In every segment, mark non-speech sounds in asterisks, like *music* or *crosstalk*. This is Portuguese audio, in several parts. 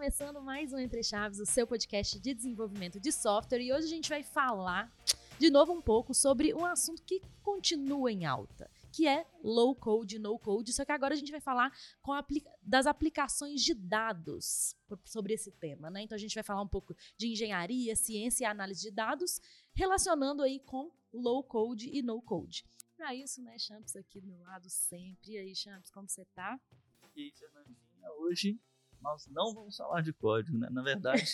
começando mais um Entre Chaves, o seu podcast de desenvolvimento de software, e hoje a gente vai falar de novo um pouco sobre um assunto que continua em alta, que é low code, no code, só que agora a gente vai falar aplica das aplicações de dados sobre esse tema, né? Então a gente vai falar um pouco de engenharia, ciência e análise de dados, relacionando aí com low code e no code. Para isso, né, Champs aqui do meu lado sempre. E aí, Champs, como você tá? E aí, Fernandinha, hoje nós não vamos falar de código, né? Na verdade,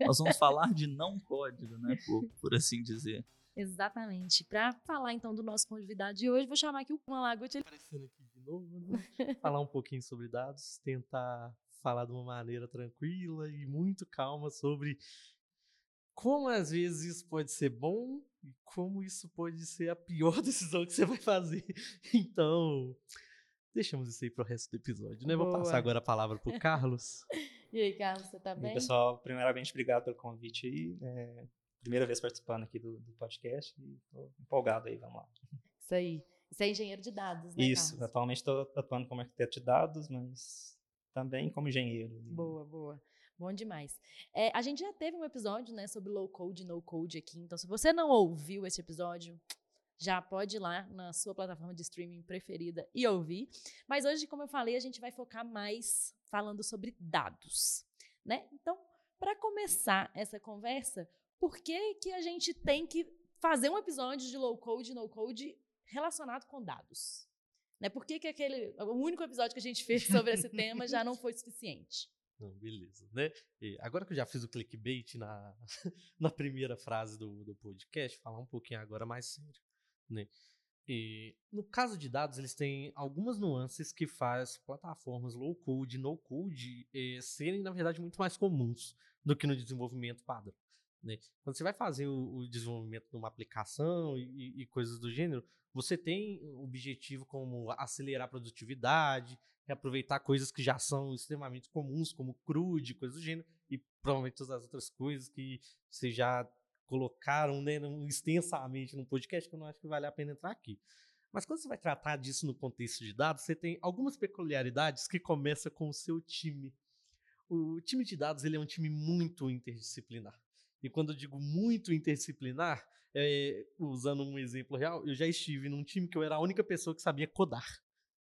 nós vamos falar de não código, né? Por, por assim dizer. Exatamente. Para falar então do nosso convidado de hoje, vou chamar aqui o Malaguti. Aparecendo aqui de novo, né? falar um pouquinho sobre dados, tentar falar de uma maneira tranquila e muito calma sobre como às vezes isso pode ser bom e como isso pode ser a pior *laughs* decisão que você vai fazer. Então, deixamos isso aí pro resto do episódio, né? Boa. Vou passar agora a palavra pro Carlos. *laughs* e aí, Carlos, você tá bem? E, pessoal, primeiramente, obrigado pelo convite aí. É, primeira vez participando aqui do, do podcast e tô empolgado aí, vamos lá. Isso aí. Você é engenheiro de dados, né, Isso, Carlos? atualmente estou atuando como arquiteto de dados, mas também como engenheiro. Boa, boa. Bom demais. É, a gente já teve um episódio né, sobre low code e no code aqui, então se você não ouviu esse episódio, já pode ir lá na sua plataforma de streaming preferida e ouvir. Mas hoje, como eu falei, a gente vai focar mais falando sobre dados, né? Então, para começar essa conversa, por que que a gente tem que fazer um episódio de low code no code relacionado com dados? Né? Por que, que aquele o único episódio que a gente fez sobre esse tema já não foi suficiente? *laughs* Não, beleza, né? E agora que eu já fiz o clickbait na, *laughs* na primeira frase do, do podcast, falar um pouquinho agora mais sério. Né? E, no caso de dados, eles têm algumas nuances que faz plataformas low code, no code eh, serem, na verdade, muito mais comuns do que no desenvolvimento padrão. Né? Quando você vai fazer o, o desenvolvimento de uma aplicação e, e, coisas do gênero, você tem objetivo como acelerar a produtividade, reaproveitar coisas que já são extremamente comuns, como CRUD, coisas do gênero, e provavelmente todas as outras coisas que você já colocaram né, extensamente no podcast, que eu não acho que vale a pena entrar aqui. Mas quando você vai tratar disso no contexto de dados, você tem algumas peculiaridades que começam com o seu time. O time de dados ele é um time muito interdisciplinar. E quando eu digo muito interdisciplinar, é, usando um exemplo real, eu já estive num time que eu era a única pessoa que sabia codar.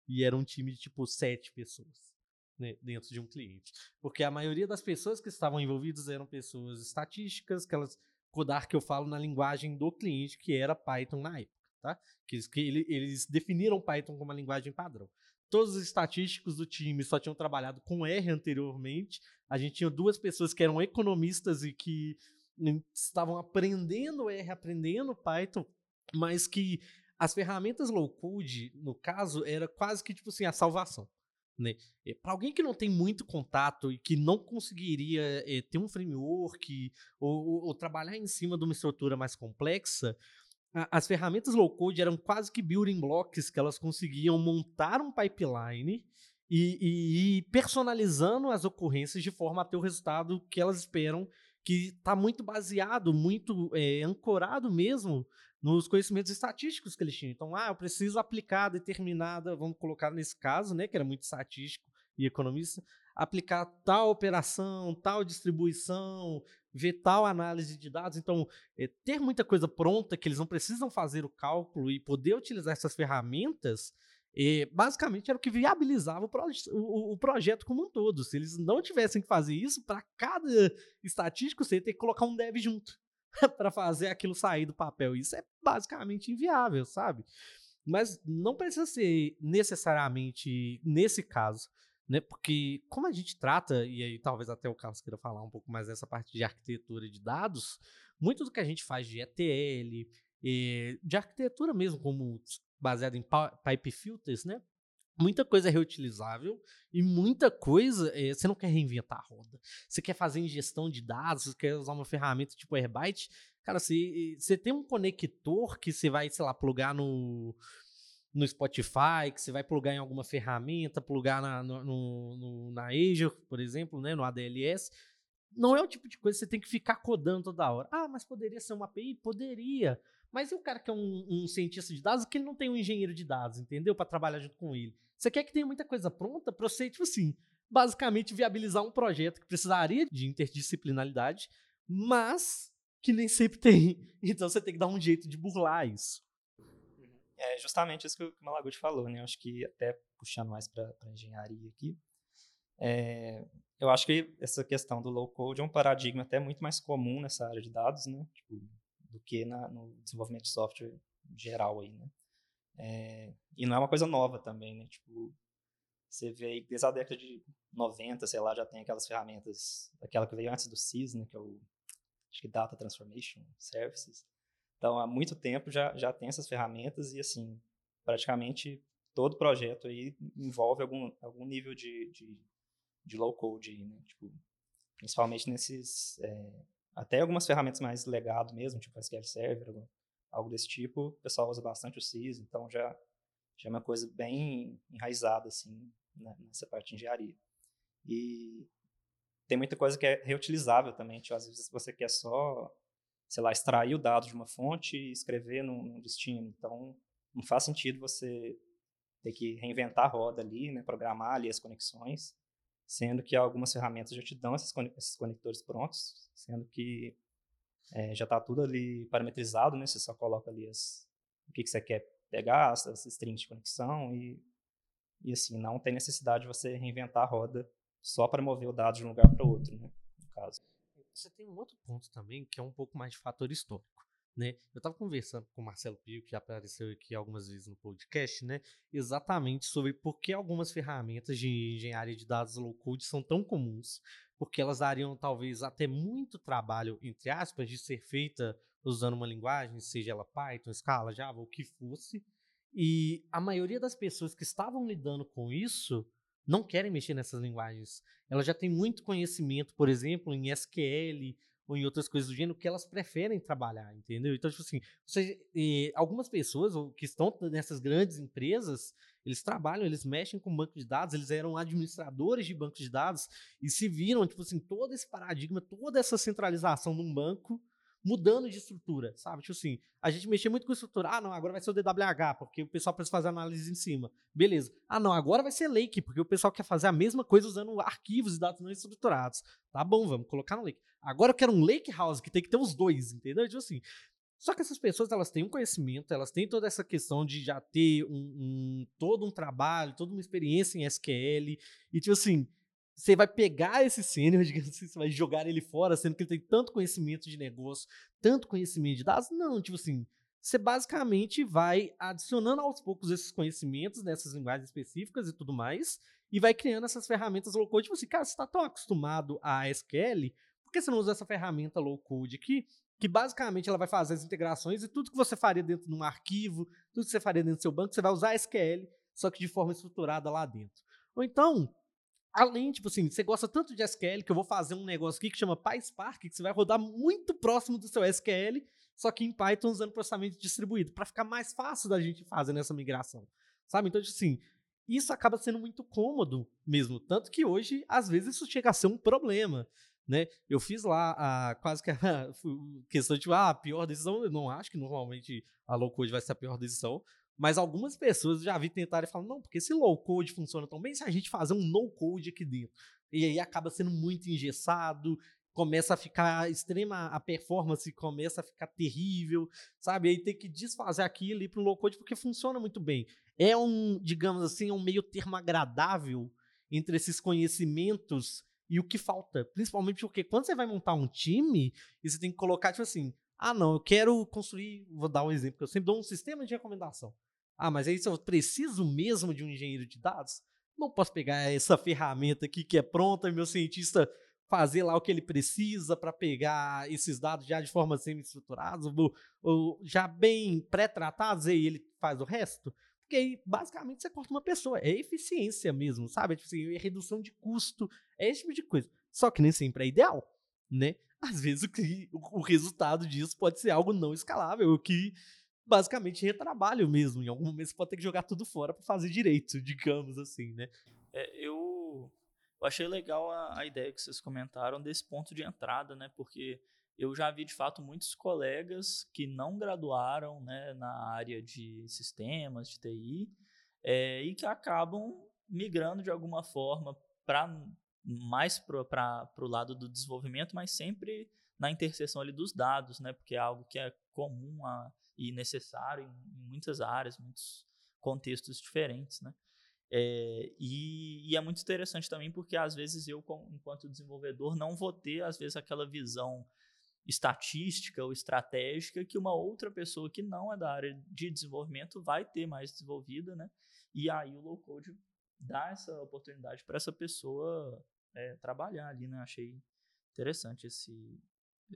E era um time de tipo sete pessoas né, dentro de um cliente. Porque a maioria das pessoas que estavam envolvidas eram pessoas estatísticas, que elas codar que eu falo na linguagem do cliente, que era Python na época, tá? Que, eles, que ele, eles definiram Python como uma linguagem padrão. Todos os estatísticos do time só tinham trabalhado com R anteriormente. A gente tinha duas pessoas que eram economistas e que estavam aprendendo R, aprendendo Python, mas que as ferramentas low code, no caso, era quase que tipo assim a salvação. Né? Para alguém que não tem muito contato e que não conseguiria é, ter um framework ou, ou, ou, trabalhar em cima de uma estrutura mais complexa, a, as ferramentas low code eram quase que building blocks que elas conseguiam montar um pipeline e, e ir personalizando as ocorrências de forma a ter o resultado que elas esperam, que está muito baseado, muito é, ancorado mesmo nos conhecimentos estatísticos que eles tinham. Então, ah, eu preciso aplicar determinada, vamos colocar nesse caso, né, que era muito estatístico e economista, aplicar tal operação, tal distribuição, ver tal análise de dados. Então, é, ter muita coisa pronta que eles não precisam fazer o cálculo e poder utilizar essas ferramentas, é, basicamente era o que viabilizava o, proje o, o, projeto como um todo. Se eles não tivessem que fazer isso, para cada estatístico você ia ter que colocar um dev junto. *laughs* para fazer aquilo sair do papel. Isso é basicamente inviável, sabe? Mas não precisa ser necessariamente nesse caso, né? Porque como a gente trata, e aí talvez até o Carlos queira falar um pouco mais dessa parte de arquitetura de dados, muito do que a gente faz de ETL, de arquitetura mesmo, como baseado em pipe filters, né? muita coisa é reutilizável e muita coisa é, você não quer reinventar a roda. Você quer fazer ingestão de dados, você quer usar uma ferramenta tipo Airbyte. Cara, você, você tem um conector que você vai, sei lá, plugar no, no Spotify, que você vai plugar em alguma ferramenta, plugar na, no, no, na Azure, por exemplo, né, no ADLS. Não é o tipo de coisa que você tem que ficar codando toda hora. Ah, mas poderia ser uma API? Poderia. Mas e o cara que é um, um cientista de dados que ele não tem um engenheiro de dados, entendeu? Para trabalhar junto com ele. Você quer que tenha muita coisa pronta para você, tipo assim, basicamente viabilizar um projeto que precisaria de interdisciplinaridade, mas que nem sempre tem. *laughs* Então você tem que dar um jeito de burlar isso. É justamente isso que o Malaguti falou, né? Acho que até puxando mais para engenharia aqui, é, eu acho que essa questão do low code é um paradigma até muito mais comum nessa área de dados, né? Tipo, do que na, no desenvolvimento de software geral aí, né? É, e não é uma coisa nova também, né? Tipo, você vê aí, desde a década de 90, sei lá, já tem aquelas ferramentas, aquela que veio antes do CIS, né? Que é o, acho que Data Transformation Services. Então, há muito tempo já, já tem essas ferramentas e, assim, praticamente todo projeto aí envolve algum, algum nível de, de, de low code aí, né? Tipo, principalmente nesses, é, até algumas ferramentas mais legado mesmo, tipo SQL Server, algo desse tipo, o pessoal usa bastante o CIS, então já, já é uma coisa bem enraizada, assim, né, nessa parte de engenharia. E tem muita coisa que é reutilizável também, tipo, às vezes você quer só sei lá, extrair o dado de uma fonte e escrever num, num destino. Então, não faz sentido você ter que reinventar a roda ali, né, programar ali as conexões, sendo que algumas ferramentas já te dão esses conectores prontos, sendo que é, já está tudo ali parametrizado, né, você só coloca ali as, o que, que você quer pegar, as, as strings de conexão e, e assim, não tem necessidade de você reinventar a roda só para mover o dado de um lugar para outro, né, no caso. Você tem um outro ponto também, que é um pouco mais de fator histórico. Né? Eu estava conversando com o Marcelo Pio, que já apareceu aqui algumas vezes no podcast, né? exatamente sobre por que algumas ferramentas de engenharia de dados low code são tão comuns, porque elas dariam talvez até muito trabalho, entre aspas, de ser feita usando uma linguagem, seja ela Python, Scala, Java, o que fosse. E a maioria das pessoas que estavam lidando com isso não querem mexer nessas linguagens. Elas já têm muito conhecimento, por exemplo, em SQL ou em outras coisas do gênero que elas preferem trabalhar, entendeu? Então, tipo assim, eh, algumas pessoas que estão nessas grandes empresas, eles trabalham, eles mexem com banco de dados, eles eram administradores de bancos de dados e se viram, tipo assim, todo esse paradigma, toda essa centralização num banco mudando de estrutura, sabe? Tipo assim, a gente mexia muito com estrutura. Ah, não, agora vai ser o DWH, porque o pessoal precisa fazer análise em cima. Beleza. Ah, não, agora vai ser Lake, porque o pessoal quer fazer a mesma coisa usando arquivos e dados não estruturados. Tá bom, vamos colocar no Lake. Agora eu quero um Lake House, que tem que ter os dois, entendeu? Tipo assim. Só que essas pessoas, elas têm um conhecimento, elas têm toda essa questão de já ter um, um todo um trabalho, toda uma experiência em SQL. E, tipo assim, você vai pegar esse sênior, *laughs* assim, você vai jogar ele fora, sendo que ele tem tanto conhecimento de negócio, tanto conhecimento de dados. Não, tipo assim, você basicamente vai adicionando aos poucos esses conhecimentos nessas linguagens específicas e tudo mais, e vai criando essas ferramentas low code. Tipo assim, cara, você está tão acostumado a SQL, por que você não usa essa ferramenta low code aqui? Que basicamente ela vai fazer as integrações e tudo que você faria dentro de um arquivo, tudo que você faria dentro do seu banco, você vai usar SQL, só que de forma estruturada lá dentro. Ou então, Além, tipo assim, você gosta tanto de SQL que eu vou fazer um negócio aqui que chama PySpark, que você vai rodar muito próximo do seu SQL, só que em Python usando processamento distribuído, para ficar mais fácil da gente fazer nessa migração. Sabe? Então, tipo assim, isso acaba sendo muito cômodo mesmo. Tanto que hoje, às vezes, isso chega a ser um problema. Né? Eu fiz lá a, quase que a *laughs* questão de ah, a pior decisão. Eu não acho que normalmente a low code vai ser a pior decisão, mas algumas pessoas já vi e falam, não, porque esse low code funciona tão bem se a gente fazer um no code aqui dentro. E aí acaba sendo muito engessado, começa a ficar extrema, a performance começa a ficar terrível, sabe? Aí tem que desfazer aquilo e ir pro low code porque funciona muito bem. É um, digamos assim, um meio termo agradável entre esses conhecimentos e o que falta. Principalmente porque quando você vai montar um time, e você tem que colocar, tipo assim, ah, não, eu quero construir, vou dar um exemplo, eu sempre dou um sistema de recomendação. Ah, mas aí se eu preciso mesmo de um engenheiro de dados, não posso pegar essa ferramenta aqui que é pronta meu cientista fazer lá o que ele precisa para pegar esses dados já de forma semi-estruturados, ou, ou, já bem pré-tratados, e ele faz o resto. Porque aí, basicamente, você corta uma pessoa. É eficiência mesmo, sabe? É, tipo assim, é redução de custo, é esse tipo de coisa. Só que nem sempre é ideal, né? Às vezes o, que, o resultado disso pode ser algo não escalável, o que basicamente retrabalho mesmo. Em algum momento você pode ter que jogar tudo fora para fazer direito, *laughs* digamos assim, né? É, eu, eu achei legal a, a, ideia que vocês comentaram desse ponto de entrada, né? Porque eu já vi de fato muitos colegas que não graduaram né, na área de sistemas, de TI, é, e que acabam migrando de alguma forma para mais para o lado do desenvolvimento, mas sempre na interseção ali dos dados, né? Porque é algo que é comum a, e necessário em, em muitas áreas, muitos contextos diferentes, né? É, e, e, é muito interessante também porque às vezes eu, enquanto desenvolvedor, não vou ter às vezes aquela visão estatística ou estratégica que uma outra pessoa que não é da área de desenvolvimento vai ter mais desenvolvida, né? E aí o low code dá essa oportunidade para essa pessoa é, trabalhar ali, né? Achei interessante esse,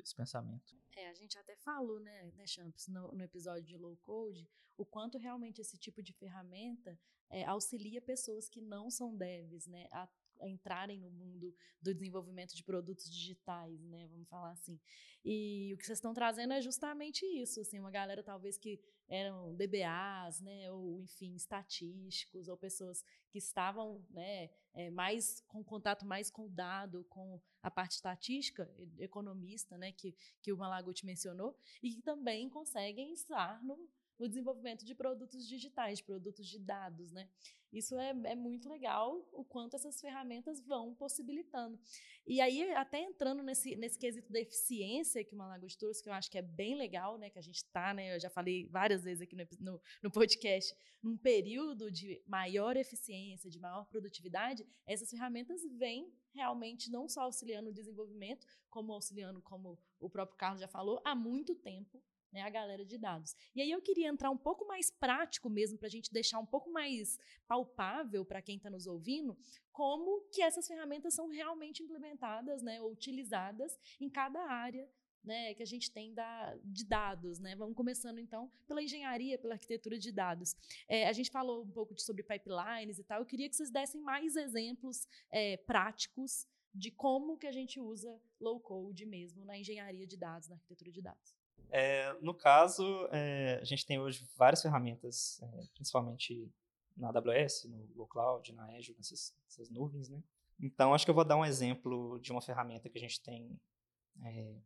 esse pensamento. É, a gente até falou, né, né Champs, no, no, episódio de low code, o quanto realmente esse tipo de ferramenta é, auxilia pessoas que não são devs, né, a entrarem no mundo do desenvolvimento de produtos digitais, né? Vamos falar assim. E o que vocês estão trazendo é justamente isso, assim, uma galera talvez que eram DBAs, né? Ou enfim, estatísticos, ou pessoas que estavam, né? É, mais com contato mais com o dado, com a parte estatística, economista, né? Que que o Malaguti mencionou, e que também conseguem estar no no desenvolvimento de produtos digitais, produtos de dados, né? Isso é, é muito legal, o quanto essas ferramentas vão possibilitando. E aí, até entrando nesse, nesse quesito da eficiência que o Malagoas trouxe, que eu acho que é bem legal, né? Que a gente está, né? Eu já falei várias vezes aqui no, no, no podcast, num período de maior eficiência, de maior produtividade, essas ferramentas vêm realmente não só auxiliando o desenvolvimento, como auxiliando, como o próprio Carlos já falou, há muito tempo né, a galera de dados. E aí eu queria entrar um pouco mais prático mesmo, para a gente deixar um pouco mais palpável para quem está nos ouvindo, como que essas ferramentas são realmente implementadas, né, ou utilizadas em cada área né, que a gente tem da, de dados. Né? Vamos começando, então, pela engenharia, pela arquitetura de dados. É, a gente falou um pouco de, sobre pipelines e tal. Eu queria que vocês dessem mais exemplos é, práticos de como que a gente usa low-code mesmo na engenharia de dados, na arquitetura de dados. É, no caso, é, a gente tem hoje várias ferramentas, é, principalmente na AWS, no Google Cloud, na Azure, nessas, nessas, nuvens, né? Então, acho que eu vou dar um exemplo de uma ferramenta que a gente tem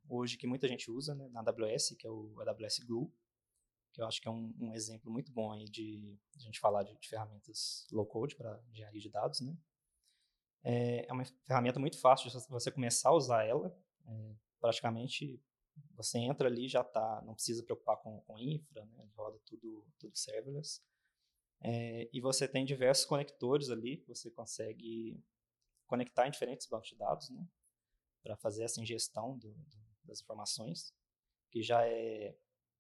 hoje, que muita gente usa né, na AWS, que é o AWS Glue, que eu acho que é um, um exemplo muito bom aí de, a gente falar de, de ferramentas low-code para engenharia de dados, né? É, uma ferramenta muito fácil de você começar a usar ela, praticamente você entra ali já tá, não precisa preocupar com, com infra, né? roda tudo, tudo serverless. É, e você tem diversos conectores ali você consegue conectar em diferentes bancos de dados, né? Para fazer essa ingestão do, do, das informações, que já é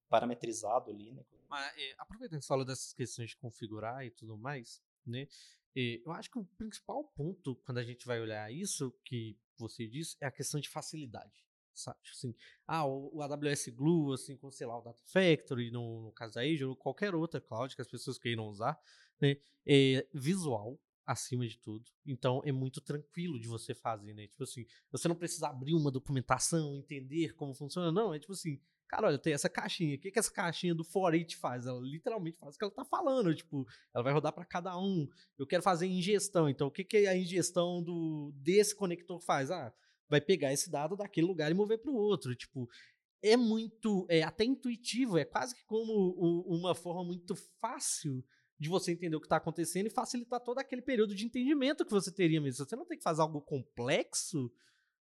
parametrizado ali, né? Mas, é, aproveitando que você falou dessas questões de configurar e tudo mais, né? É, eu acho que o principal ponto quando a gente vai olhar isso que você disse é a questão de facilidade sabe? Tipo assim, ah, o, o, AWS Glue, assim, com, sei lá, o Data Factory, no, no caso da Azure, ou qualquer outra cloud que as pessoas queiram usar, né? É visual, acima de tudo. Então, é muito tranquilo de você fazer, né? Tipo assim, você não precisa abrir uma documentação, entender como funciona, não. É tipo assim, cara, olha, tem essa caixinha. O que, que essa caixinha do Forit faz? Ela literalmente faz o que ela tá falando. Tipo, ela vai rodar para cada um. Eu quero fazer ingestão. Então, o que, que a ingestão do, desse conector faz? Ah, vai pegar esse dado daquele lugar e mover para o outro. Tipo, é muito, é até intuitivo, é quase que como o, uma forma muito fácil de você entender o que está acontecendo e facilitar todo aquele período de entendimento que você teria mesmo. Você não tem que fazer algo complexo,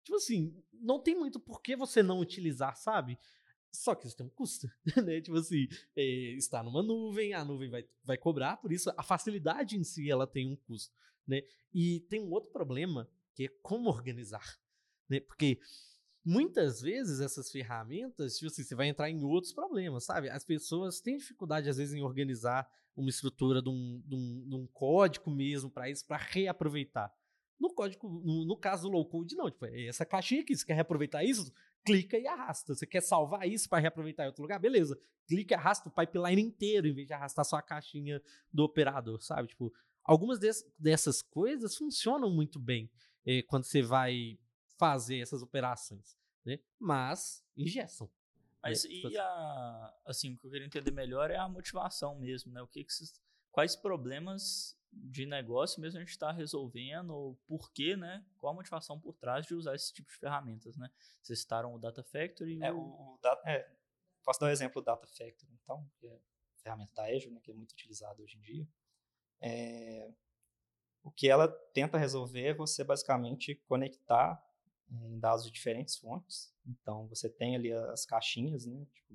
tipo assim, não tem muito por que você não utilizar, sabe? Só que isso tem um custo, *laughs* né? Tipo assim, é, está numa nuvem, a nuvem vai, vai cobrar, por isso a facilidade em si ela tem um custo, né? E tem um outro problema que é como organizar né? Porque muitas vezes essas ferramentas, tipo assim, você vai entrar em outros problemas, sabe? As pessoas têm dificuldade, às vezes, em organizar uma estrutura de um, de um, de um código mesmo para isso, para reaproveitar. No código, no, no, caso do low code, não. Tipo, é essa caixinha aqui, você quer reaproveitar isso? Clica e arrasta. Você quer salvar isso para reaproveitar em outro lugar? Beleza. Clica e arrasta o pipeline inteiro, em vez de arrastar só a caixinha do operador, sabe? Tipo, algumas dessas coisas funcionam muito bem eh, quando você vai fazer essas operações, né? Mas injeção. Né, Mas né? e a, assim, o que eu queria entender melhor é a motivação mesmo, né? O que, que quais problemas de negócio mesmo a gente está resolvendo, ou por quê, né? Qual a motivação por trás de usar esse tipo de ferramentas, né? Vocês citaram o Data Factory. É, o, o data, é, posso dar um exemplo do Data Factory, então, que é a ferramenta da Azure, né, que é muito utilizada hoje em dia. É, o que ela tenta resolver é você basicamente conectar em dados de diferentes fontes. Então, você tem ali as caixinhas, né? Tipo,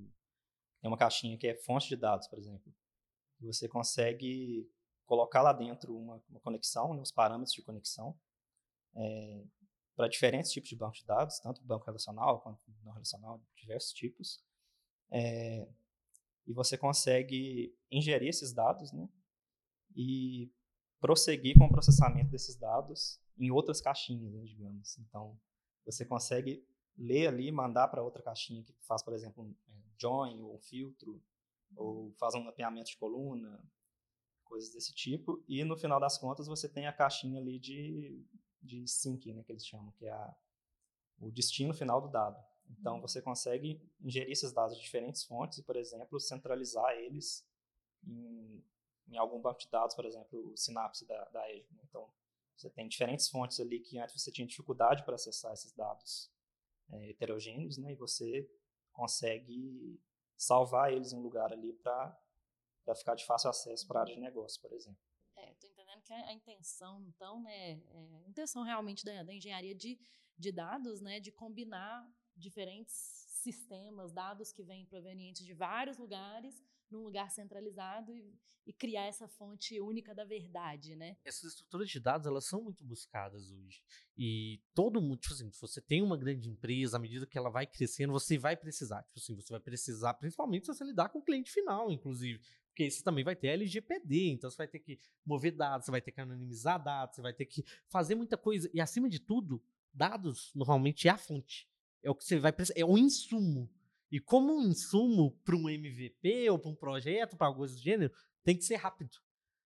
tem uma caixinha que é fonte de dados, por exemplo. Você consegue colocar lá dentro uma, uma conexão, né, os parâmetros de conexão, é, para diferentes tipos de banco de dados, tanto banco relacional quanto não relacional, diversos tipos. É, e você consegue ingerir esses dados, né? E prosseguir com o processamento desses dados em outras caixinhas, né, digamos. Então, você consegue ler ali, mandar para outra caixinha que faz, por exemplo, um é, join ou um filtro, ou faz um mapeamento de coluna, coisas desse tipo. E no final das contas você tem a caixinha ali de, de sync, né, que eles chamam, que é a, o destino final do dado. Então você consegue ingerir esses dados de diferentes fontes e, por exemplo, centralizar eles em, em algum banco de dados, por exemplo, o Synapse da, da Azure. Né? Então você tem diferentes fontes ali que antes você tinha dificuldade para acessar esses dados é, heterogêneos, né? E você consegue salvar eles em um lugar ali para ficar de fácil acesso para a área de negócio, por exemplo. É, estou entendendo que a, intenção, então, né, é, a intenção realmente da, da engenharia de, de dados, né, de combinar diferentes sistemas, dados que vêm provenientes de vários lugares, num lugar centralizado e, e, criar essa fonte única da verdade, né? Essas estruturas de dados, elas são muito buscadas hoje. E todo mundo, tipo assim, se você tem uma grande empresa, à medida que ela vai crescendo, você vai precisar, tipo assim, você vai precisar, principalmente se você lidar com o cliente final, inclusive, porque você também vai ter LGPD, então você vai ter que mover dados, você vai ter que anonimizar dados, você vai ter que fazer muita coisa. E acima de tudo, dados normalmente é a fonte. É o que você vai precisar, é o insumo. E como um insumo para um MVP ou para um projeto, para algo do gênero, tem que ser rápido.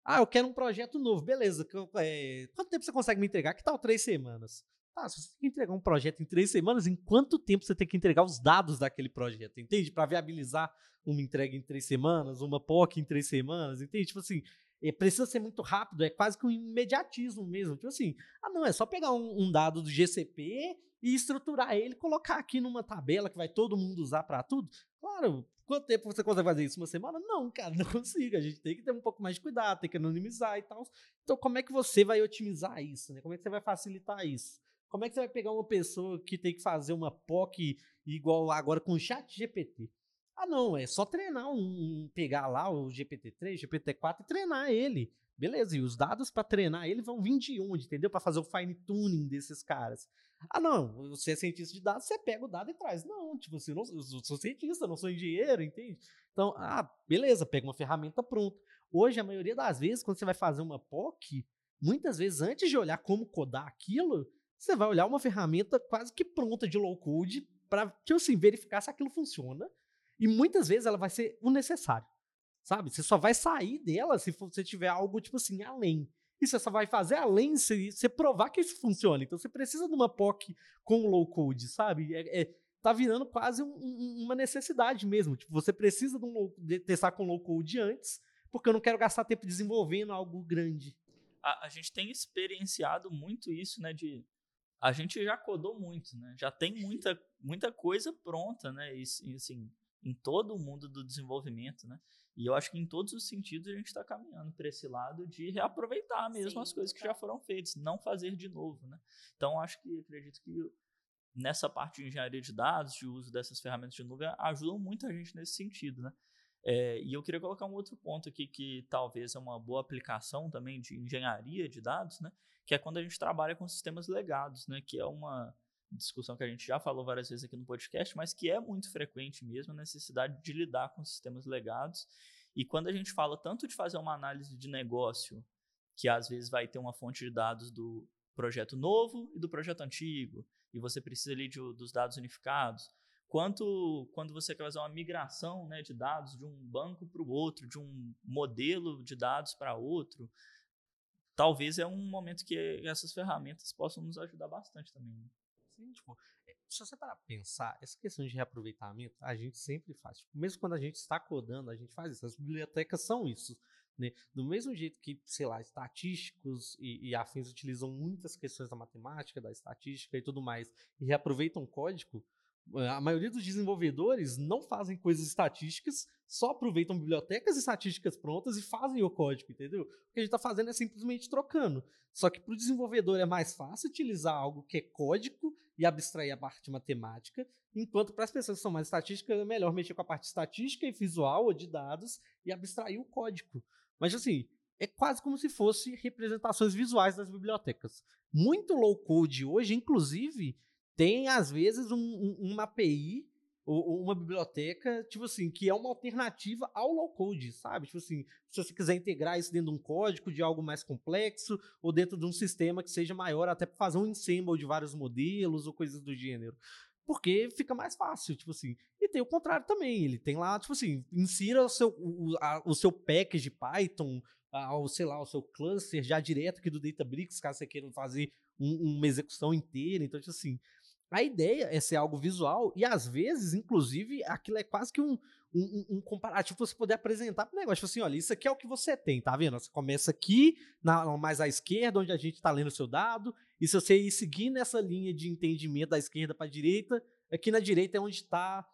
Ah, eu quero um projeto novo, beleza. É, quanto tempo você consegue me entregar? Que tal três semanas? Tá, se você tem que entregar um projeto em três semanas, em quanto tempo você tem que entregar os dados daquele projeto? Entende? Para viabilizar uma entrega em três semanas, uma POC em três semanas, entende? Tipo assim, é, precisa ser muito rápido, é quase que um imediatismo mesmo. Tipo assim, ah, não, é só pegar um, um dado do GCP e estruturar ele, colocar aqui numa tabela que vai todo mundo usar para tudo. Claro, quanto tempo você consegue fazer isso? Uma semana? Não, *laughs* cara, não consigo. A gente tem que ter um pouco mais de cuidado, tem que anonimizar e tal. Então, como é que você vai otimizar isso? Né? Como é que você vai facilitar isso? Como é que você vai pegar uma pessoa que tem que fazer uma POC igual agora com o chat GPT? Ah, não, é só treinar um, pegar lá o GPT-3, GPT-4 e treinar ele. Beleza, e os dados para treinar ele vão vir de onde, entendeu? Para fazer o fine tuning desses caras. Ah, não, você é cientista de dados, você pega o dado e traz. Não, tipo assim, eu, não, eu sou cientista, não sou engenheiro, entende? Então, ah, beleza, pega uma ferramenta pronta. Hoje, a maioria das vezes, quando você vai fazer uma POC, muitas vezes, antes de olhar como codar aquilo, você vai olhar uma ferramenta quase que pronta de low code para, tipo assim, verificar se aquilo funciona. E muitas vezes ela vai ser o necessário. Sabe? Você só vai sair dela se você tiver algo, tipo assim, além. E você só vai fazer além se você provar que isso funciona. Então você precisa de uma POC com low code, sabe? É, é tá virando quase um, um, uma necessidade mesmo. Tipo, você precisa de, um de testar com low code antes, porque eu não quero gastar tempo desenvolvendo algo grande. A, a gente tem experienciado muito isso, né? De a gente já codou muito, né? Já tem muita, muita coisa pronta, né? E, assim, em todo o mundo do desenvolvimento, né? E eu acho que em todos os sentidos a gente está caminhando para esse lado de reaproveitar mesmo Sim, as coisas que já foram feitas, não fazer de novo, né? Então acho que acredito que nessa parte de engenharia de dados, de uso dessas ferramentas de nuvem, ajudam muito a gente nesse sentido, né? É, e eu queria colocar um outro ponto aqui que talvez é uma boa aplicação também de engenharia de dados, né? Que é quando a gente trabalha com sistemas legados, né? Que é uma discussão que a gente já falou várias vezes aqui no podcast, mas que é muito frequente mesmo a necessidade de lidar com sistemas legados. E quando a gente fala tanto de fazer uma análise de negócio, que às vezes vai ter uma fonte de dados do projeto novo e do projeto antigo, e você precisa ali de, dos dados unificados, quanto quando você quer fazer uma migração né, de dados de um banco para o outro, de um modelo de dados para outro, talvez é um momento que essas ferramentas possam nos ajudar bastante também. Né? assim, tipo, é, se você parar pra pensar, essa questão de reaproveitamento, a gente sempre faz. Tipo, mesmo quando a gente está codando, a gente faz isso. As bibliotecas são isso. Né? Do mesmo jeito que, sei lá, estatísticos e, e, afins utilizam muitas questões da matemática, da estatística e tudo mais, e reaproveitam código, a maioria dos desenvolvedores não fazem coisas estatísticas, só aproveitam bibliotecas estatísticas prontas e fazem o código, entendeu? O que a gente está fazendo é simplesmente trocando. Só que para o desenvolvedor é mais fácil utilizar algo que é código e abstrair a parte matemática, enquanto para as pessoas que são mais estatísticas é melhor mexer com a parte estatística e visual ou de dados e abstrair o código. Mas assim, é quase como se fosse representações visuais das bibliotecas. Muito low code hoje, inclusive, tem às vezes um, um, uma API ou, uma biblioteca, tipo assim, que é uma alternativa ao low code, sabe? Tipo assim, se você quiser integrar isso dentro de um código de algo mais complexo ou dentro de um sistema que seja maior, até para fazer um ensemble de vários modelos ou coisas do gênero. Porque fica mais fácil, tipo assim. E tem o contrário também. Ele tem lá, tipo assim, insira o seu, o, a, o seu package Python, ao, sei lá, o seu cluster já direto aqui do Databricks, caso você queira fazer um, uma execução inteira. Então, tipo assim, a ideia é ser algo visual e às vezes, inclusive, aquilo é quase que um, um, um comparativo para você poder apresentar para o negócio. Tipo assim, olha, isso aqui é o que você tem, tá vendo? Você começa aqui, na, mais à esquerda, onde a gente está lendo o seu dado, e se você ir seguir nessa linha de entendimento da esquerda para a direita, aqui na direita é onde está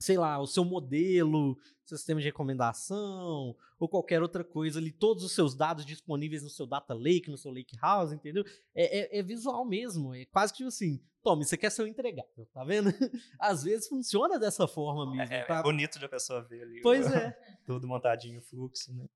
sei lá, o seu modelo, seu sistema de recomendação, ou qualquer outra coisa ali, todos os seus dados disponíveis no seu data lake, no seu lake house, entendeu? É, é, é visual mesmo, é quase que tipo assim, toma, isso aqui é seu entregável, tá vendo? *laughs* Às vezes funciona dessa forma mesmo. É, tá? é bonito de a pessoa ver ali. Pois é. *laughs* Tudo montadinho, o fluxo, né?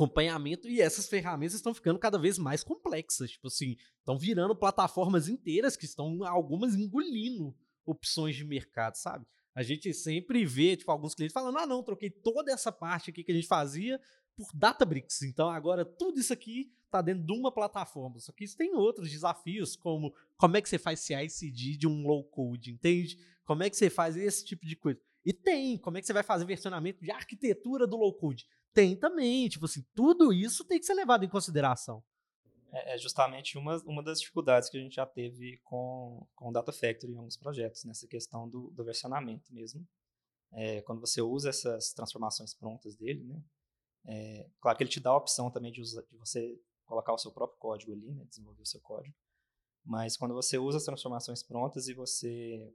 acompanhamento e essas ferramentas estão ficando cada vez mais complexas, tipo assim, estão virando plataformas inteiras que estão algumas engolindo opções de mercado, sabe? A gente sempre vê, tipo, alguns clientes falando: ah, não, troquei toda essa parte aqui que a gente fazia por Databricks. Então agora tudo isso aqui está dentro de uma plataforma. Só que isso tem outros desafios, como como é que você faz CI/CD de um low code, entende? Como é que você faz esse tipo de coisa? E tem, como é que você vai fazer versionamento de arquitetura do low code? Tem também, tipo assim, tudo isso tem que ser levado em consideração. É, é justamente uma, uma das dificuldades que a gente já teve com, com o Data Factory em alguns projetos, nessa questão do, do versionamento mesmo. É, quando você usa essas transformações prontas dele, né? É, claro que ele te dá a opção também de, de você colocar o seu próprio código ali, né? desenvolver o seu código. Mas quando você usa as transformações prontas e você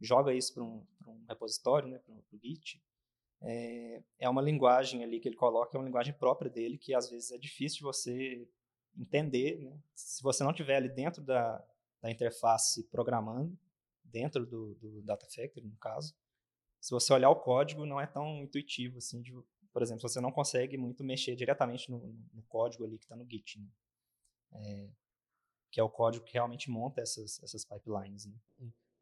joga isso para um, um, repositório, né? para o Git, é, é uma linguagem ali que ele coloca, é uma linguagem própria dele, que às vezes é difícil de você entender, né? se você não tiver ali dentro da, da interface programando, dentro do, do Data Factory, no caso, se você olhar o código, não é tão intuitivo assim. De, por exemplo, você não consegue muito mexer diretamente no, no código ali que está no Git, né? é, que é o código que realmente monta essas, essas pipelines. Né?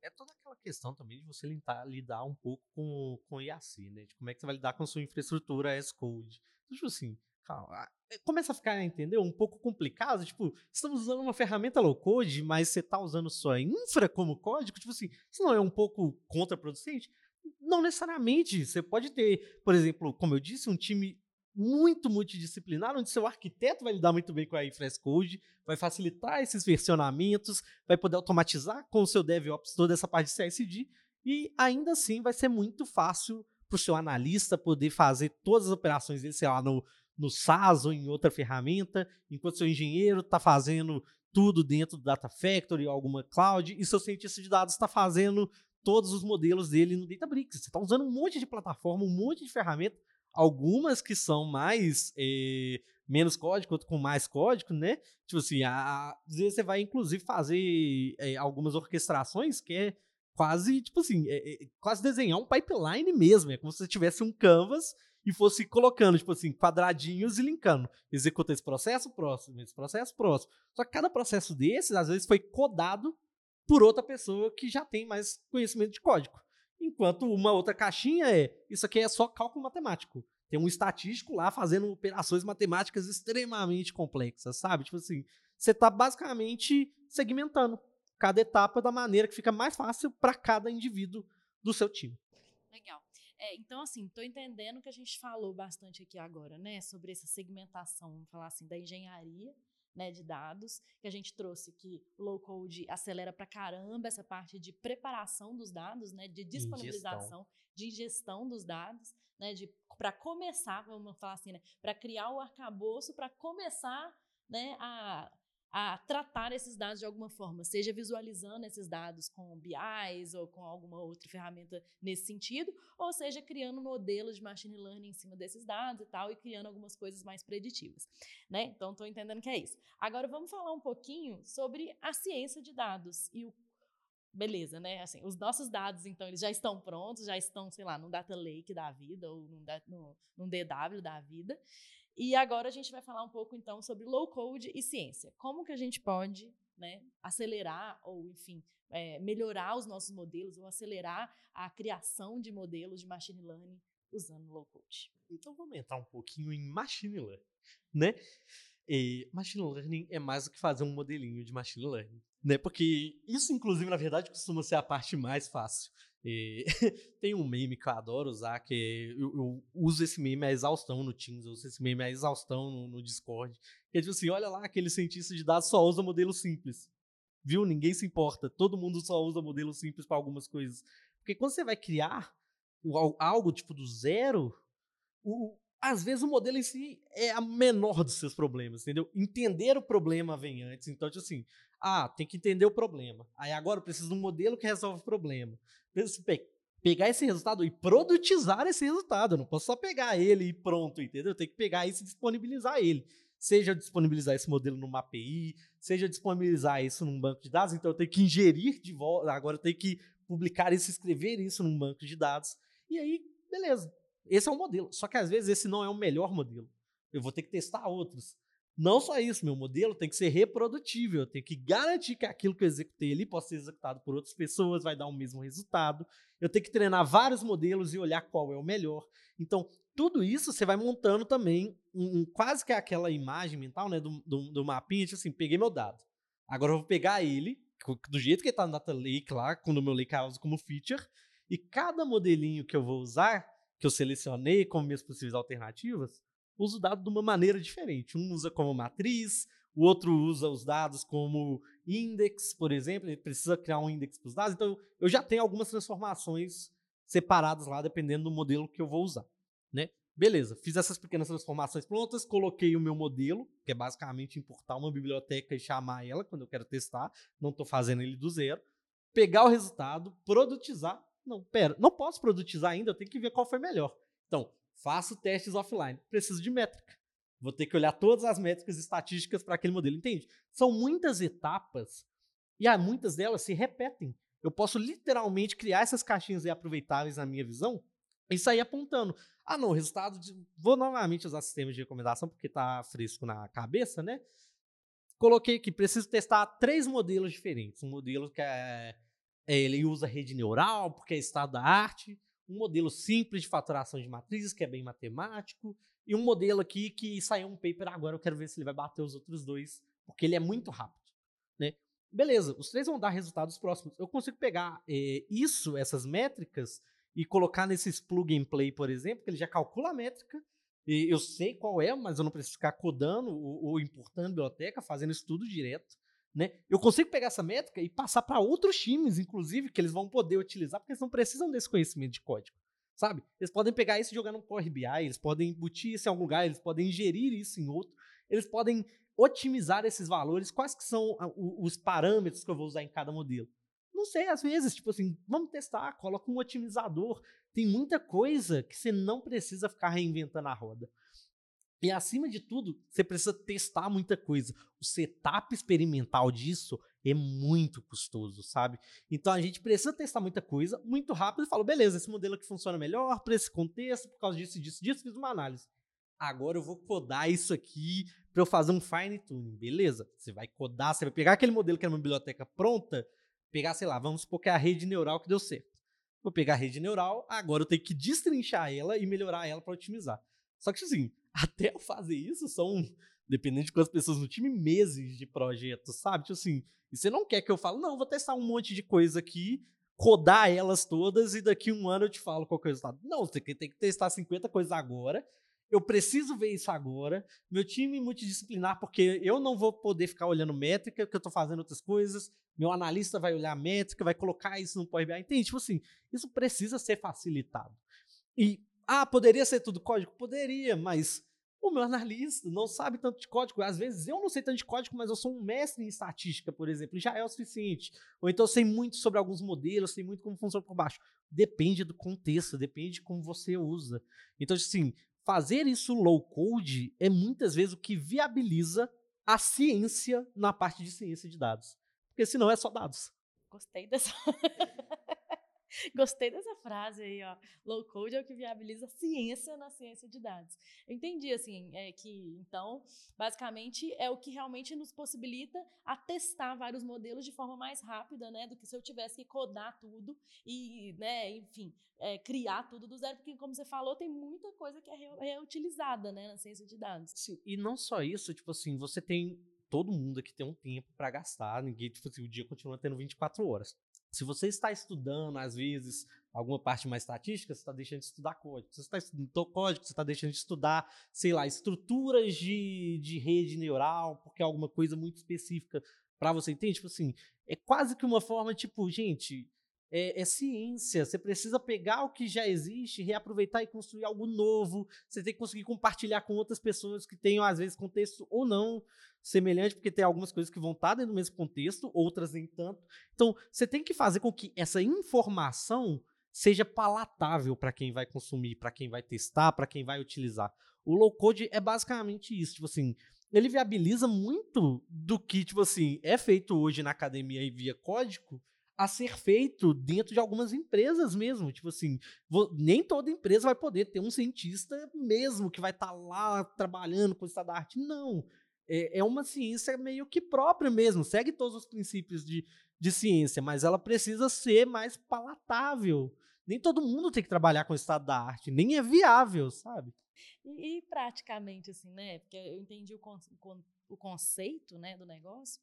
É toda aquela questão também de você lidar, lidar um pouco com, com IAC, né? De como é que você vai lidar com a sua infraestrutura as code. Então, tipo assim, calma, é, começa a ficar, entendeu? Um pouco complicado. Tipo, estamos usando uma ferramenta low code, mas você está usando sua infra como código. Tipo assim, isso não é um pouco contraproducente? Não necessariamente. Você pode ter, por exemplo, como eu disse, um time muito multidisciplinar, onde seu arquiteto vai lidar muito bem com a Code, vai facilitar esses versionamentos, vai poder automatizar com o seu DevOps toda essa parte de CSD, e ainda assim vai ser muito fácil para o seu analista poder fazer todas as operações dele, sei lá, no, no SaaS ou em outra ferramenta, enquanto seu engenheiro está fazendo tudo dentro do Data Factory ou alguma cloud, e seu cientista de dados está fazendo todos os modelos dele no Databricks. Você está usando um monte de plataforma, um monte de ferramenta, algumas que são mais é, menos código, outras com mais código, né? Tipo assim, a, às vezes você vai inclusive fazer é, algumas orquestrações que é quase, tipo assim, é, quase desenhar um pipeline mesmo. É como se você tivesse um canvas e fosse colocando, tipo assim, quadradinhos e linkando. Executa esse processo, próximo, esse processo, próximo. Só que cada processo desses, às vezes, foi codado por outra pessoa que já tem mais conhecimento de código. Enquanto uma outra caixinha é, isso aqui é só cálculo matemático. Tem um estatístico lá fazendo operações matemáticas extremamente complexas, sabe? Tipo assim, você está basicamente segmentando cada etapa da maneira que fica mais fácil para cada indivíduo do seu time. Legal. É, então, assim, estou entendendo que a gente falou bastante aqui agora, né, sobre essa segmentação, vamos falar assim, da engenharia, né, de dados, que a gente trouxe que o low code acelera para caramba essa parte de preparação dos dados, né, de disponibilização, ingestão. de ingestão dos dados, né, de para começar, vamos falar assim, né, para criar o arcabouço, para começar, né, a a tratar esses dados de alguma forma, seja visualizando esses dados com BIs ou com alguma outra ferramenta nesse sentido, ou seja criando modelos de machine learning em cima desses dados e tal, e criando algumas coisas mais preditivas. Né? Então, estou entendendo que é isso. Agora, vamos falar um pouquinho sobre a ciência de dados e o beleza, né? Assim, os nossos dados, então, eles já estão prontos, já estão, sei lá, num data lake da vida ou num, no, num DW da vida. E agora a gente vai falar um pouco, então, sobre low code e ciência. Como que a gente pode né, acelerar ou, enfim, é, melhorar os nossos modelos ou acelerar a criação de modelos de machine learning usando low code. Então vamos entrar um pouquinho em machine learning, né? E machine learning é mais do que fazer um modelinho de machine learning, né? Porque isso, inclusive, na verdade, costuma ser a parte mais fácil. E *laughs* tem um meme que eu adoro usar, que eu, eu, uso esse meme a exaustão no Teams, eu uso esse meme a exaustão no, no Discord. Que é tipo assim, olha lá, aquele cientista de dados só usa modelo simples. Viu? Ninguém se importa. Todo mundo só usa modelo simples para algumas coisas. Porque quando você vai criar algo tipo do zero, o, às vezes o modelo em si é a menor dos seus problemas, entendeu? Entender o problema vem antes. Então, tipo assim, ah, tem que entender o problema. Aí agora eu preciso de um modelo que resolve o problema. Preciso pe pegar esse resultado e produtizar esse resultado. Eu não posso só pegar ele e pronto, entendeu? Eu tenho que pegar isso e disponibilizar ele. Seja disponibilizar esse modelo numa API, seja disponibilizar isso num banco de dados. Então eu tenho que ingerir de volta, agora eu tenho que publicar isso, escrever isso num banco de dados. E aí, beleza. Esse é o modelo. Só que às vezes esse não é o melhor modelo. Eu vou ter que testar outros. Não só isso, meu modelo tem que ser reprodutível, eu tenho que garantir que aquilo que eu executei ali possa ser executado por outras pessoas, vai dar o mesmo resultado. Eu tenho que treinar vários modelos e olhar qual é o melhor. Então, tudo isso você vai montando também um, um quase que aquela imagem mental, né, do, do, do mapinha, tipo assim, peguei meu dado. Agora eu vou pegar ele, do jeito que ele está no Data Lake lá, quando o meu Lake uso como feature, e cada modelinho que eu vou usar, que eu selecionei como minhas possíveis alternativas, usa o dado de uma maneira diferente. Um usa como matriz, o outro usa os dados como index, por exemplo, ele precisa criar um index para os dados. Então, eu já tenho algumas transformações separadas lá, dependendo do modelo que eu vou usar. Né? Beleza, fiz essas pequenas transformações prontas, coloquei o meu modelo, que é basicamente importar uma biblioteca e chamar ela quando eu quero testar, não estou fazendo ele do zero. Pegar o resultado, produtizar. Não, pera, não posso produtizar ainda, eu tenho que ver qual foi melhor. Então, Faço testes offline. Preciso de métrica. Vou ter que olhar todas as métricas estatísticas para aquele modelo, entende? São muitas etapas e há muitas delas se repetem. Eu posso literalmente criar essas caixinhas aproveitáveis na minha visão e sair apontando. Ah, não, o resultado de... Vou novamente usar sistemas de recomendação porque está fresco na cabeça, né? Coloquei aqui, preciso testar três modelos diferentes. Um modelo que é, ele usa rede neural, porque é estado da arte um modelo simples de faturação de matrizes, que é bem matemático, e um modelo aqui que saiu um paper agora, eu quero ver se ele vai bater os outros dois, porque ele é muito rápido. Né? Beleza, os três vão dar resultados próximos. Eu consigo pegar é, isso, essas métricas, e colocar nesses plug and play, por exemplo, que ele já calcula a métrica, e eu sei qual é, mas eu não preciso ficar codando ou, ou importando biblioteca, fazendo isso tudo direto. Né? Eu consigo pegar essa métrica e passar para outros times, inclusive, que eles vão poder utilizar, porque eles não precisam desse conhecimento de código, sabe? Eles podem pegar isso e jogar no Power BI, eles podem embutir isso em algum lugar, eles podem ingerir isso em outro, eles podem otimizar esses valores. Quais que são os parâmetros que eu vou usar em cada modelo? Não sei, às vezes, tipo assim, vamos testar, coloca um otimizador. Tem muita coisa que você não precisa ficar reinventando a roda. E acima de tudo, você precisa testar muita coisa. O setup experimental disso é muito custoso, sabe? Então a gente precisa testar muita coisa muito rápido e fala, beleza, esse modelo aqui funciona melhor para esse contexto, por causa disso, disso, disso, fiz uma análise. Agora eu vou codar isso aqui para eu fazer um fine tuning, beleza? Você vai codar, você vai pegar aquele modelo que era uma biblioteca pronta, pegar, sei lá, vamos supor que é a rede neural que deu certo. Vou pegar a rede neural, agora eu tenho que destrinchar ela e melhorar ela para otimizar. Só que assim, até eu fazer isso são, dependendo de quantas pessoas no time, meses de projeto, sabe? Tipo assim, e você não quer que eu fale, não, vou testar um monte de coisa aqui, codar elas todas e daqui um ano eu te falo qual é o resultado. Não, você tem que testar 50 coisas agora. Eu preciso ver isso agora. Meu time multidisciplinar, porque eu não vou poder ficar olhando métrica, porque eu estou fazendo outras coisas. Meu analista vai olhar métrica, vai colocar isso no Power BI. Entende? Tipo assim, isso precisa ser facilitado. E ah, poderia ser tudo código? Poderia, mas o meu analista não sabe tanto de código. Às vezes eu não sei tanto de código, mas eu sou um mestre em estatística, por exemplo, e já é o suficiente. Ou então eu sei muito sobre alguns modelos, sei muito como funciona por baixo. Depende do contexto, depende de como você usa. Então, assim, fazer isso low code é muitas vezes o que viabiliza a ciência na parte de ciência de dados. Porque senão é só dados. Gostei dessa. *laughs* *laughs* *laughs* Gostei dessa frase aí, ó. Low code é o que viabiliza a ciência na ciência de dados. Eu entendi, assim, é que, então, basicamente, é o que realmente nos possibilita a testar vários modelos de forma mais rápida, né, do que se eu tivesse que codar tudo e, né, enfim, é, criar tudo do zero, porque, como você falou, tem muita coisa que é reutilizada, né, na ciência de dados. Sim, e não só isso, tipo assim, você tem todo mundo aqui tem um tempo para gastar, ninguém, tipo assim, o dia continua tendo 24 horas. Se você está estudando, às vezes, alguma parte mais estatística, você está deixando de estudar código. Se você está estudando código, você está deixando de estudar, sei lá, estruturas de, de rede neural, porque é alguma coisa muito específica para você entender. Tipo assim, é quase que uma forma, tipo, gente, é, é, ciência. Você precisa pegar o que já existe, reaproveitar e construir algo novo. Você tem que conseguir compartilhar com outras pessoas que tenham, às vezes, contexto ou não semelhante, porque tem algumas coisas que vão estar dentro do mesmo contexto, outras nem tanto. Então, você tem que fazer com que essa informação seja palatável para quem vai consumir, para quem vai testar, para quem vai utilizar. O low code é basicamente isso, tipo assim, ele viabiliza muito do que, tipo assim, é feito hoje na academia e via código a ser feito dentro de algumas empresas mesmo. Tipo assim, nem toda empresa vai poder ter um cientista mesmo que vai estar tá lá trabalhando com estado da arte. Não é, é uma ciência meio que própria mesmo, segue todos os princípios de, de ciência, mas ela precisa ser mais palatável. Nem todo mundo tem que trabalhar com o estado da arte, nem é viável, sabe? E, e praticamente, assim, né? Porque eu entendi o, con o conceito né, do negócio,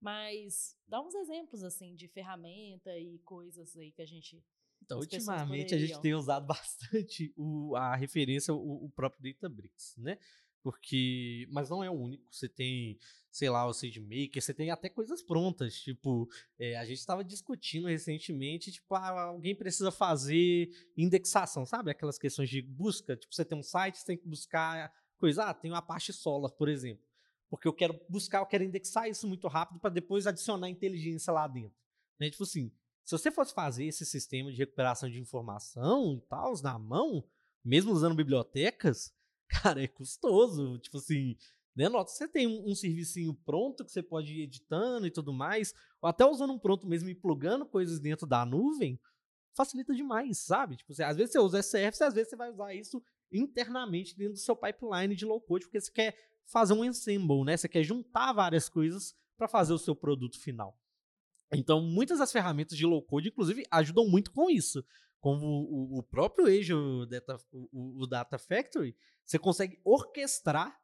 mas dá uns exemplos, assim, de ferramenta e coisas aí que a gente então, ultimamente a gente tem usado *laughs* bastante o, a referência, o, o próprio Databricks, né? Porque. Mas não é o único. Você tem, sei lá, o SageMaker, você tem até coisas prontas. Tipo, é, a gente estava discutindo recentemente, tipo, ah, alguém precisa fazer indexação, sabe? Aquelas questões de busca. Tipo, você tem um site, você tem que buscar coisa. Ah, tem uma Apache Solar, por exemplo. Porque eu quero buscar, eu quero indexar isso muito rápido para depois adicionar inteligência lá dentro. Né? Tipo assim, se você fosse fazer esse sistema de recuperação de informação e tal, na mão, mesmo usando bibliotecas, *laughs* cara, é custoso. Tipo assim, né? Nota, você tem um, um servicinho pronto que você pode ir editando e tudo mais, ou até usando um pronto mesmo e plugando coisas dentro da nuvem, facilita demais, sabe? Tipo, você, às vezes você usa SRF, às vezes você vai usar isso internamente dentro do seu pipeline de low code, porque você quer fazer um ensemble, né? Você quer juntar várias coisas para fazer o seu produto final. Então, muitas das ferramentas de low code, inclusive, ajudam muito com isso. Como o, o próprio Azure Data, o, o Data Factory, você consegue orquestrar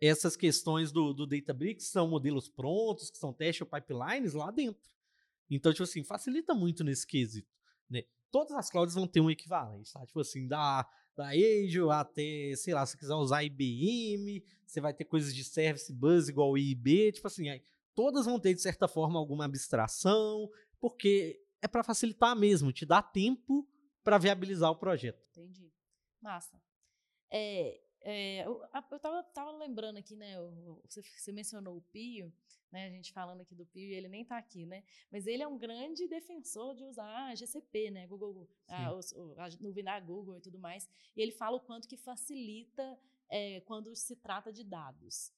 essas questões do, do Databricks, que são modelos prontos, que são teste ou pipelines lá dentro. Então, tipo assim, facilita muito nesse quesito. Né? Todas as clouds vão ter um equivalente, tá? Tipo assim, da, da Azure até, sei lá, se quiser usar IBM, você vai ter coisas de service bus igual IB, tipo assim, aí, todas vão ter, de certa forma, alguma abstração, porque é para facilitar mesmo, te dá tempo para viabilizar o projeto. Entendi. Massa. É, é, eu, eu tava, tava lembrando aqui, né? Você, você, mencionou o Pio, né? A gente falando aqui do Pio, e ele nem está aqui, né? Mas ele é um grande defensor de usar a GCP, né? Google, a, a, nuvem da Google e tudo mais. E ele fala o quanto que facilita é, quando se trata de dados.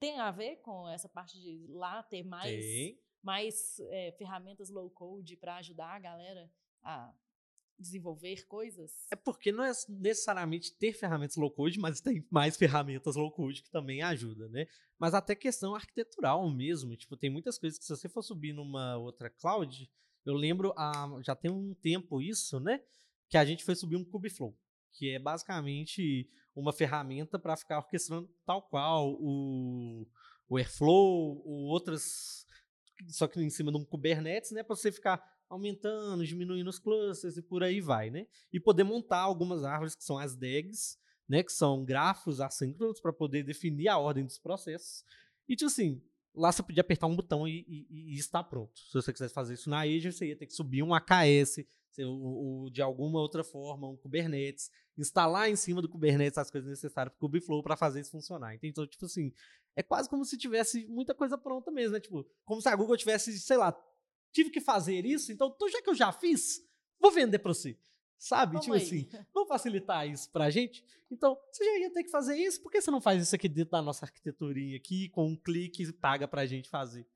Tem a ver com essa parte de lá ter mais, mais é, ferramentas low code para ajudar a galera a desenvolver coisas? É porque não é necessariamente ter ferramentas low code, mas tem mais ferramentas low code que também ajudam, né? Mas até questão arquitetural mesmo, tipo, tem muitas coisas que se você for subir numa outra cloud, eu lembro, ah, já tem um tempo isso, né? Que a gente foi subir um Kubeflow, que é basicamente uma ferramenta para ficar orquestrando tal qual o, o Airflow ou outras, só que em cima de um Kubernetes, né? Para você ficar aumentando, diminuindo os clusters e por aí vai, né? E poder montar algumas árvores que são as DAGs, né? Que são grafos assíncronos para poder definir a ordem dos processos. E, tipo assim, lá você podia apertar um botão e, e, e estar pronto. Se você quisesse fazer isso na Azure, você ia ter que subir um AKS, ou de alguma outra forma, um Kubernetes, instalar em cima do Kubernetes as coisas necessárias para o Kubeflow para fazer isso funcionar. Então, tipo assim, é quase como se tivesse muita coisa pronta mesmo, né? Tipo, como se a Google tivesse, sei lá, tive que fazer isso, então, então já que eu já fiz, vou vender para você. Sabe? Vamos tipo aí. *laughs* assim, vamos facilitar isso pra gente? Então, você já ia ter que fazer isso, por que você não faz isso aqui dentro da nossa arquitetorinha aqui, com um clique e paga pra gente fazer?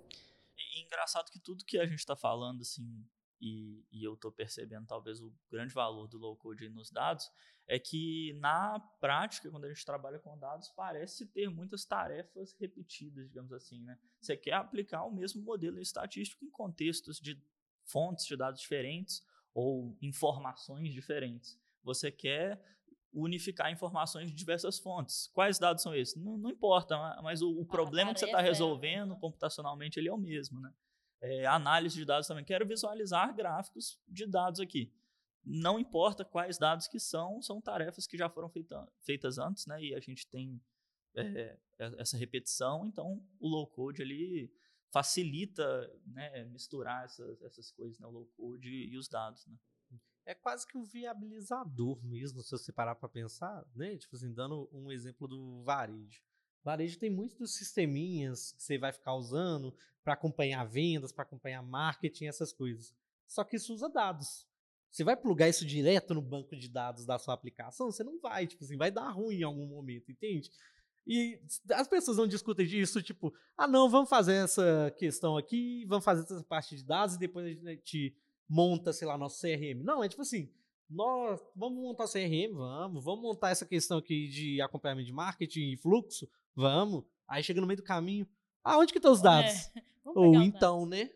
E, e engraçado que tudo que a gente está falando, assim, e, e eu estou percebendo talvez o grande valor do low code nos dados, é que na prática, quando a gente trabalha com dados, parece ter muitas tarefas repetidas, digamos assim, né? Você quer aplicar o mesmo modelo estatístico em contextos de fontes de dados diferentes ou informações diferentes. Você quer unificar informações de diversas fontes. Quais dados são esses? Não, não importa, mas o, o problema que você está é- resolvendo computacionalmente ele é o mesmo, né? É, análise de dados também. Quero visualizar gráficos de dados aqui. Não importa quais dados que são, são tarefas que já foram feita, feitas antes, né? E a gente tem é, essa repetição, então o low code ele facilita né, misturar essas, essas coisas, né, o low code e os dados. Né? É quase que um viabilizador mesmo, se você parar para pensar, né? Tipo assim, dando um exemplo do varejo. Varejo tem muitos dos sisteminhas que você vai ficar usando para acompanhar vendas, para acompanhar marketing, essas coisas. Só que isso usa dados. Você vai plugar isso direto no banco de dados da sua aplicação? Você não vai, tipo assim, vai dar ruim em algum momento, entende? E as pessoas não discutem disso, tipo, ah, não, vamos fazer essa questão aqui, vamos fazer essa parte de dados e depois a gente monta, sei lá, nosso CRM. Não, é tipo assim, nós vamos montar o CRM, vamos, vamos montar essa questão aqui de acompanhamento de marketing e fluxo, vamos. Aí chega no meio do caminho, ah, onde que estão os dados? *laughs* É, Ou então, dados. né?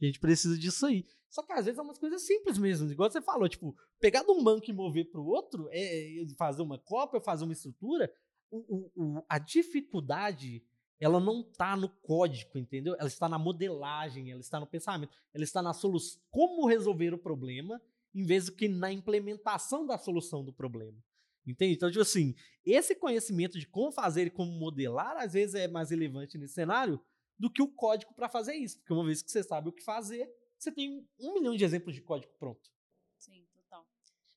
A gente precisa disso aí. Só que às vezes é umas coisas simples mesmo, igual você falou, tipo, pegar de um banco e mover para o outro, é, é fazer uma cópia, fazer uma estrutura, o, o- o- a dificuldade ela não está no código, entendeu? Ela está na modelagem, ela está no pensamento, ela está na solução, como resolver o problema, em vez do que na implementação da solução do problema. Entende? Então, tipo assim, esse conhecimento de como fazer e como modelar, às vezes é mais relevante nesse cenário do que o código para fazer isso. Porque uma vez que você sabe o que fazer, você tem um milhão de exemplos de código pronto.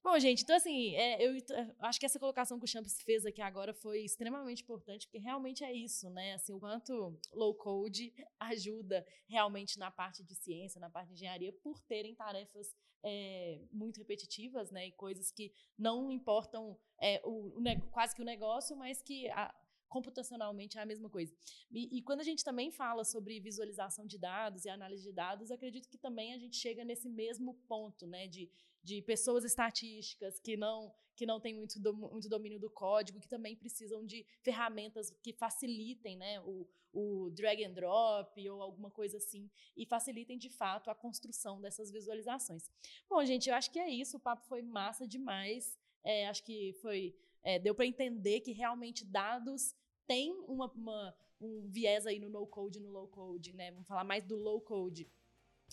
Bom, gente, então assim, é, eu acho que essa colocação que o Champs fez aqui agora foi extremamente importante, porque realmente é isso, né? Assim, o quanto low code ajuda realmente na parte de ciência, na parte de engenharia, por terem tarefas é, muito repetitivas, né? E coisas que não importam é, o, o quase que o negócio, mas que a- computacionalmente é a mesma coisa. E, e quando a gente também fala sobre visualização de dados e análise de dados, acredito que também a gente chega nesse mesmo ponto, né? De, de pessoas estatísticas que não que não têm muito, dom- muito domínio do código, que também precisam de ferramentas que facilitem né, o, o drag and drop ou alguma coisa assim, e facilitem de fato a construção dessas visualizações. Bom, gente, eu acho que é isso. O papo foi massa demais. É, acho que foi é, deu para entender que realmente dados têm uma, uma- um viés aí no no code e no low code, né? Vamos falar mais do low code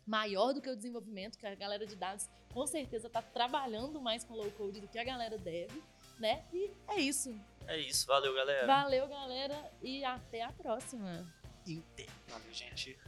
maior do que o desenvolvimento, que a galera de dados com certeza está trabalhando mais com low code do que a galera deve, né? E é isso. É isso, valeu, galera. Valeu, galera, e até a próxima. Valeu, gente.